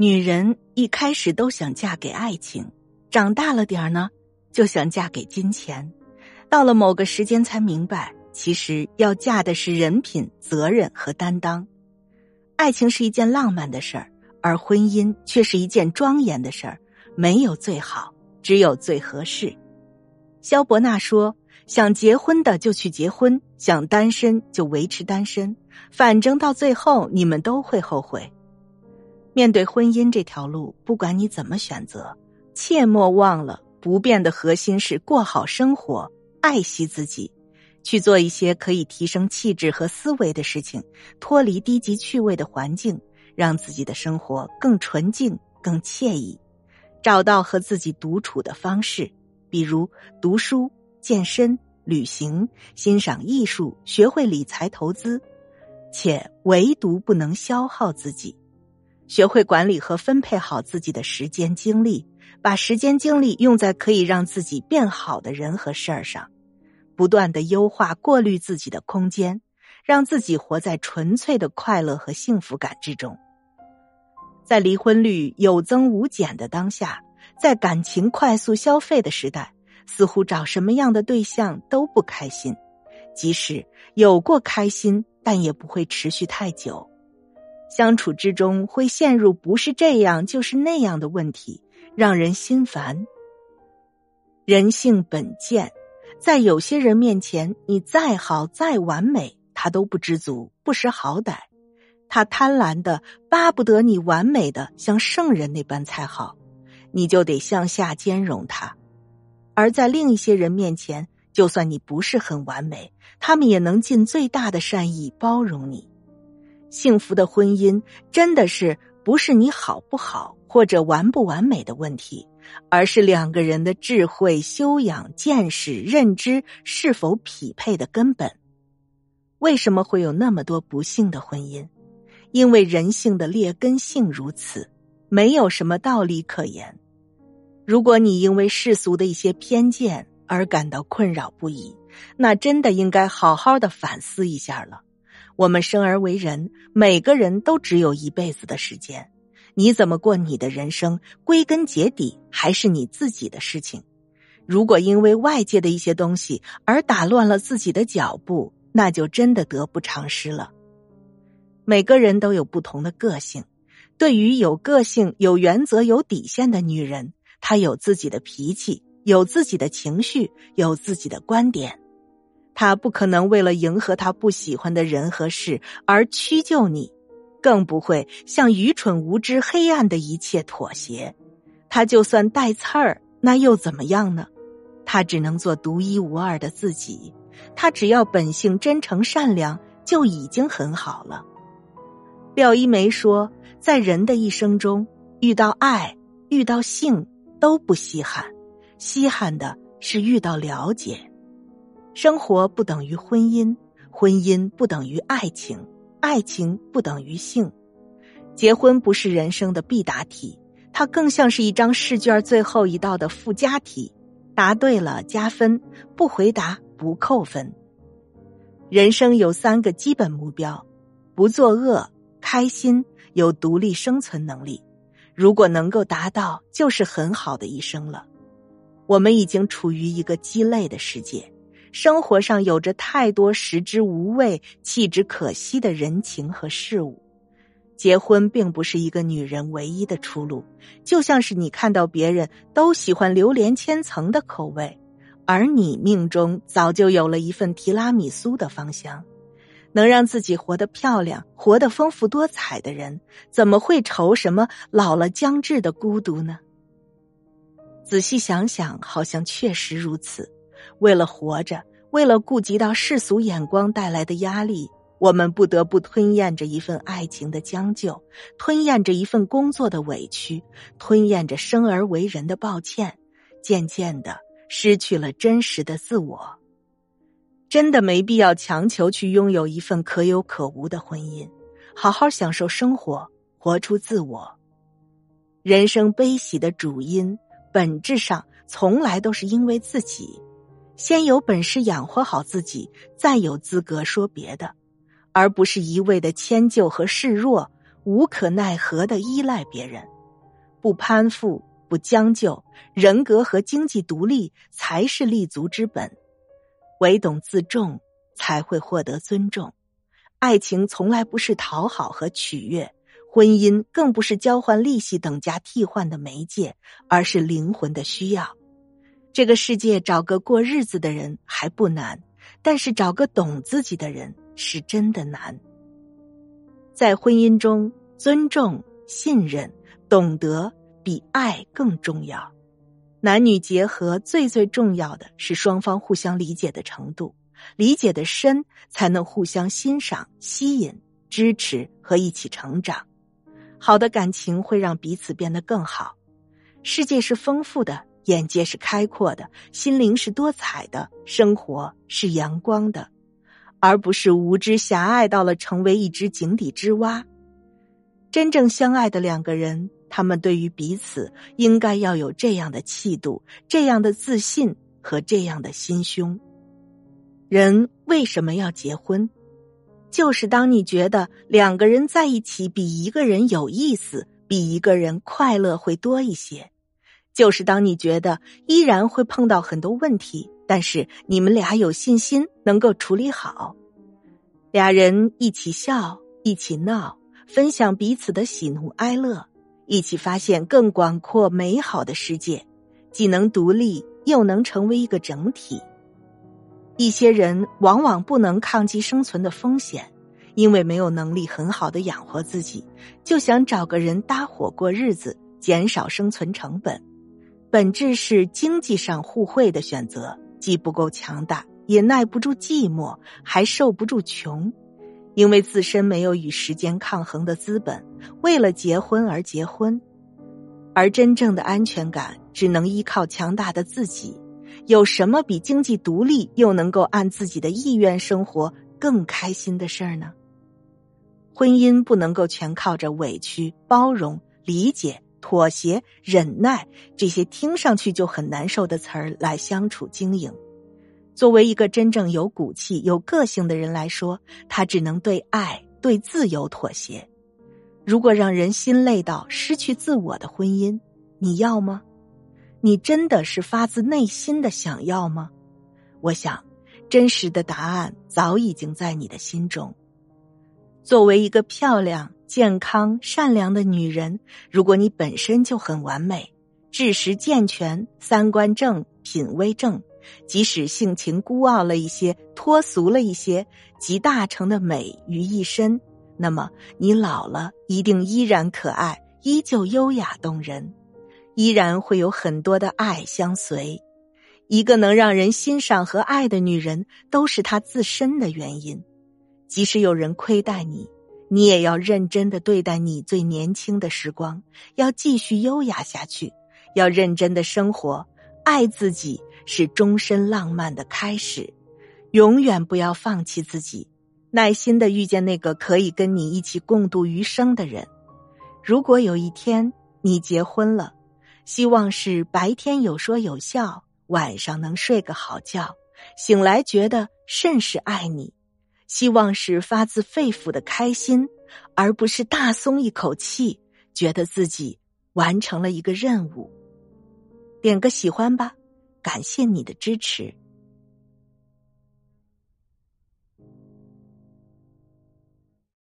女人一开始都想嫁给爱情，长大了点儿呢，就想嫁给金钱，到了某个时间才明白，其实要嫁的是人品、责任和担当。爱情是一件浪漫的事儿，而婚姻却是一件庄严的事儿。没有最好，只有最合适。萧伯纳说：“想结婚的就去结婚，想单身就维持单身，反正到最后你们都会后悔。”面对婚姻这条路，不管你怎么选择，切莫忘了不变的核心是过好生活，爱惜自己，去做一些可以提升气质和思维的事情，脱离低级趣味的环境，让自己的生活更纯净、更惬意，找到和自己独处的方式，比如读书、健身、旅行、欣赏艺术、学会理财投资，且唯独不能消耗自己。学会管理和分配好自己的时间精力，把时间精力用在可以让自己变好的人和事儿上，不断的优化、过滤自己的空间，让自己活在纯粹的快乐和幸福感之中。在离婚率有增无减的当下，在感情快速消费的时代，似乎找什么样的对象都不开心，即使有过开心，但也不会持续太久。相处之中会陷入不是这样就是那样的问题，让人心烦。人性本贱，在有些人面前，你再好再完美，他都不知足，不识好歹。他贪婪的巴不得你完美的像圣人那般才好，你就得向下兼容他。而在另一些人面前，就算你不是很完美，他们也能尽最大的善意包容你。幸福的婚姻真的是不是你好不好或者完不完美的问题，而是两个人的智慧、修养、见识、认知是否匹配的根本。为什么会有那么多不幸的婚姻？因为人性的劣根性如此，没有什么道理可言。如果你因为世俗的一些偏见而感到困扰不已，那真的应该好好的反思一下了。我们生而为人，每个人都只有一辈子的时间。你怎么过你的人生，归根结底还是你自己的事情。如果因为外界的一些东西而打乱了自己的脚步，那就真的得不偿失了。每个人都有不同的个性，对于有个性、有原则、有底线的女人，她有自己的脾气，有自己的情绪，有自己的观点。他不可能为了迎合他不喜欢的人和事而屈就你，更不会向愚蠢无知、黑暗的一切妥协。他就算带刺儿，那又怎么样呢？他只能做独一无二的自己。他只要本性真诚善良，就已经很好了。廖一梅说，在人的一生中，遇到爱、遇到性都不稀罕，稀罕的是遇到了解。生活不等于婚姻，婚姻不等于爱情，爱情不等于性。结婚不是人生的必答题，它更像是一张试卷最后一道的附加题。答对了加分，不回答不扣分。人生有三个基本目标：不作恶、开心、有独立生存能力。如果能够达到，就是很好的一生了。我们已经处于一个鸡肋的世界。生活上有着太多食之无味、弃之可惜的人情和事物，结婚并不是一个女人唯一的出路。就像是你看到别人都喜欢榴莲千层的口味，而你命中早就有了一份提拉米苏的芳香，能让自己活得漂亮、活得丰富多彩的人，怎么会愁什么老了将至的孤独呢？仔细想想，好像确实如此。为了活着，为了顾及到世俗眼光带来的压力，我们不得不吞咽着一份爱情的将就，吞咽着一份工作的委屈，吞咽着生而为人的抱歉，渐渐的失去了真实的自我。真的没必要强求去拥有一份可有可无的婚姻，好好享受生活，活出自我。人生悲喜的主因，本质上从来都是因为自己。先有本事养活好自己，再有资格说别的，而不是一味的迁就和示弱，无可奈何的依赖别人，不攀附，不将就，人格和经济独立才是立足之本。唯懂自重，才会获得尊重。爱情从来不是讨好和取悦，婚姻更不是交换利息等价替换的媒介，而是灵魂的需要。这个世界找个过日子的人还不难，但是找个懂自己的人是真的难。在婚姻中，尊重、信任、懂得比爱更重要。男女结合最最重要的是双方互相理解的程度，理解的深，才能互相欣赏、吸引、支持和一起成长。好的感情会让彼此变得更好。世界是丰富的，眼界是开阔的，心灵是多彩的，生活是阳光的，而不是无知狭隘到了成为一只井底之蛙。真正相爱的两个人。他们对于彼此应该要有这样的气度、这样的自信和这样的心胸。人为什么要结婚？就是当你觉得两个人在一起比一个人有意思、比一个人快乐会多一些；就是当你觉得依然会碰到很多问题，但是你们俩有信心能够处理好。俩人一起笑，一起闹，分享彼此的喜怒哀乐。一起发现更广阔美好的世界，既能独立又能成为一个整体。一些人往往不能抗击生存的风险，因为没有能力很好的养活自己，就想找个人搭伙过日子，减少生存成本。本质是经济上互惠的选择，既不够强大，也耐不住寂寞，还受不住穷。因为自身没有与时间抗衡的资本，为了结婚而结婚，而真正的安全感只能依靠强大的自己。有什么比经济独立又能够按自己的意愿生活更开心的事儿呢？婚姻不能够全靠着委屈、包容、理解、妥协、忍耐这些听上去就很难受的词儿来相处经营。作为一个真正有骨气、有个性的人来说，他只能对爱、对自由妥协。如果让人心累到失去自我的婚姻，你要吗？你真的是发自内心的想要吗？我想，真实的答案早已经在你的心中。作为一个漂亮、健康、善良的女人，如果你本身就很完美，知识健全，三观正，品味正。即使性情孤傲了一些，脱俗了一些，集大成的美于一身，那么你老了一定依然可爱，依旧优雅动人，依然会有很多的爱相随。一个能让人欣赏和爱的女人，都是她自身的原因。即使有人亏待你，你也要认真的对待你最年轻的时光，要继续优雅下去，要认真的生活，爱自己。是终身浪漫的开始，永远不要放弃自己，耐心的遇见那个可以跟你一起共度余生的人。如果有一天你结婚了，希望是白天有说有笑，晚上能睡个好觉，醒来觉得甚是爱你。希望是发自肺腑的开心，而不是大松一口气，觉得自己完成了一个任务。点个喜欢吧。感谢你的支持。